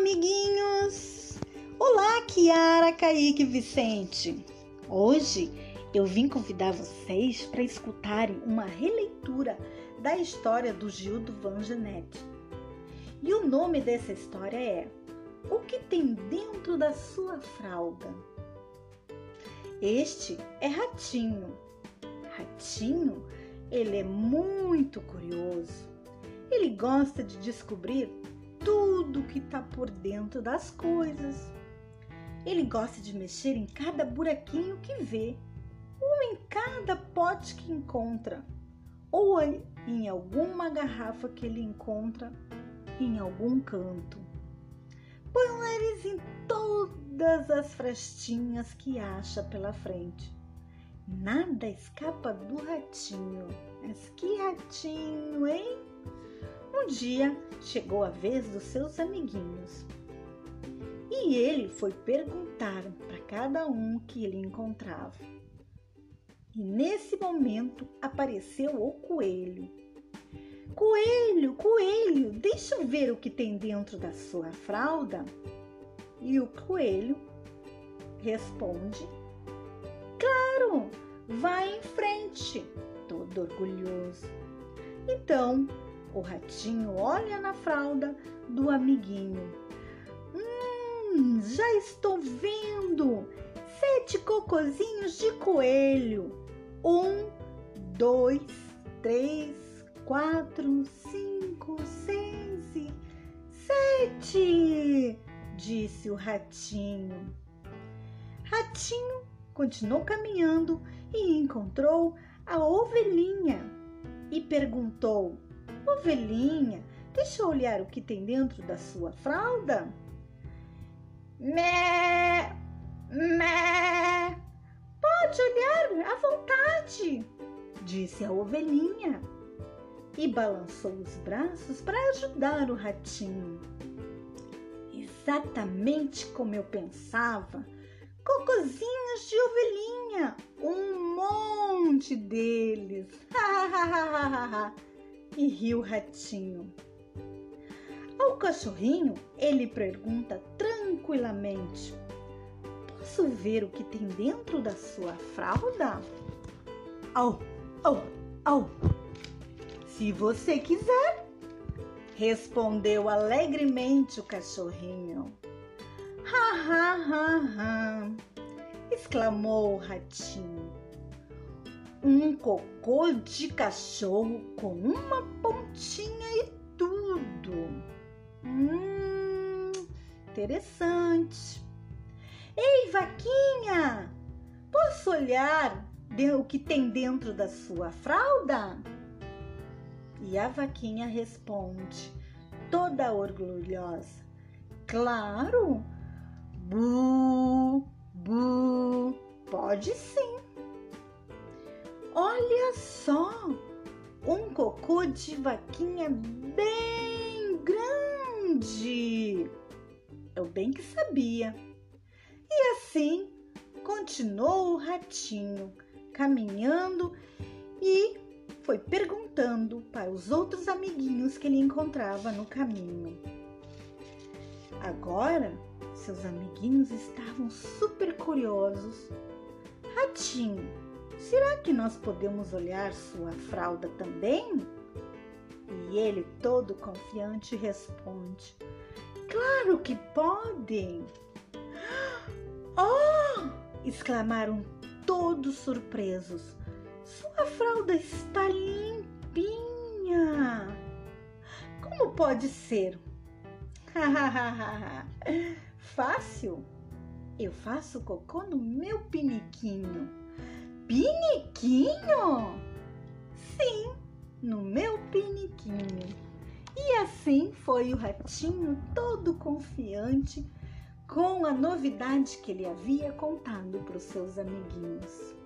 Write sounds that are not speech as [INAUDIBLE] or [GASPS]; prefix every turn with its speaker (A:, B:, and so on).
A: amiguinhos! Olá, Kiara, Kaique Vicente! Hoje eu vim convidar vocês para escutarem uma releitura da história do Gildo Van Genet. E o nome dessa história é O que tem dentro da sua fralda? Este é Ratinho. Ratinho, ele é muito curioso. Ele gosta de descobrir tudo que está por dentro das coisas. Ele gosta de mexer em cada buraquinho que vê, ou em cada pote que encontra, ou em alguma garrafa que ele encontra em algum canto. Põe o nariz em todas as frestinhas que acha pela frente. Nada escapa do ratinho. Mas que ratinho, hein? Dia chegou a vez dos seus amiguinhos e ele foi perguntar para cada um que ele encontrava. E nesse momento apareceu o coelho. Coelho, coelho, deixa eu ver o que tem dentro da sua fralda. E o coelho responde: Claro, vai em frente, todo orgulhoso. Então o ratinho olha na fralda do amiguinho. Hum, já estou vendo sete cocozinhos de coelho. Um, dois, três, quatro, cinco, seis e sete, disse o ratinho. Ratinho continuou caminhando e encontrou a ovelhinha e perguntou: Ovelhinha, deixa eu olhar o que tem dentro da sua fralda. Mé, mé, pode olhar à vontade, disse a ovelhinha e balançou os braços para ajudar o ratinho. Exatamente como eu pensava, cocozinhos de ovelhinha, um monte deles. [LAUGHS] e riu o ratinho. Ao cachorrinho, ele pergunta tranquilamente: Posso ver o que tem dentro da sua fralda? Au, au, au. Se você quiser, respondeu alegremente o cachorrinho. Ha, ha, ha, ha, exclamou o ratinho um cocô de cachorro com uma pontinha e tudo. Hum, interessante. Ei, vaquinha, posso olhar o que tem dentro da sua fralda? E a vaquinha responde, toda orgulhosa: Claro, bu, bu, pode sim. Olha só, um cocô de vaquinha bem grande. Eu bem que sabia. E assim continuou o ratinho caminhando e foi perguntando para os outros amiguinhos que ele encontrava no caminho. Agora, seus amiguinhos estavam super curiosos. Ratinho, Será que nós podemos olhar sua fralda também? E ele, todo confiante, responde: Claro que podem! [GASPS] Oh! exclamaram todos surpresos. Sua fralda está limpinha! Como pode ser? [LAUGHS] Fácil! Eu faço cocô no meu piniquinho piniquinho? Sim, no meu piniquinho. E assim foi o ratinho todo confiante com a novidade que ele havia contado para os seus amiguinhos.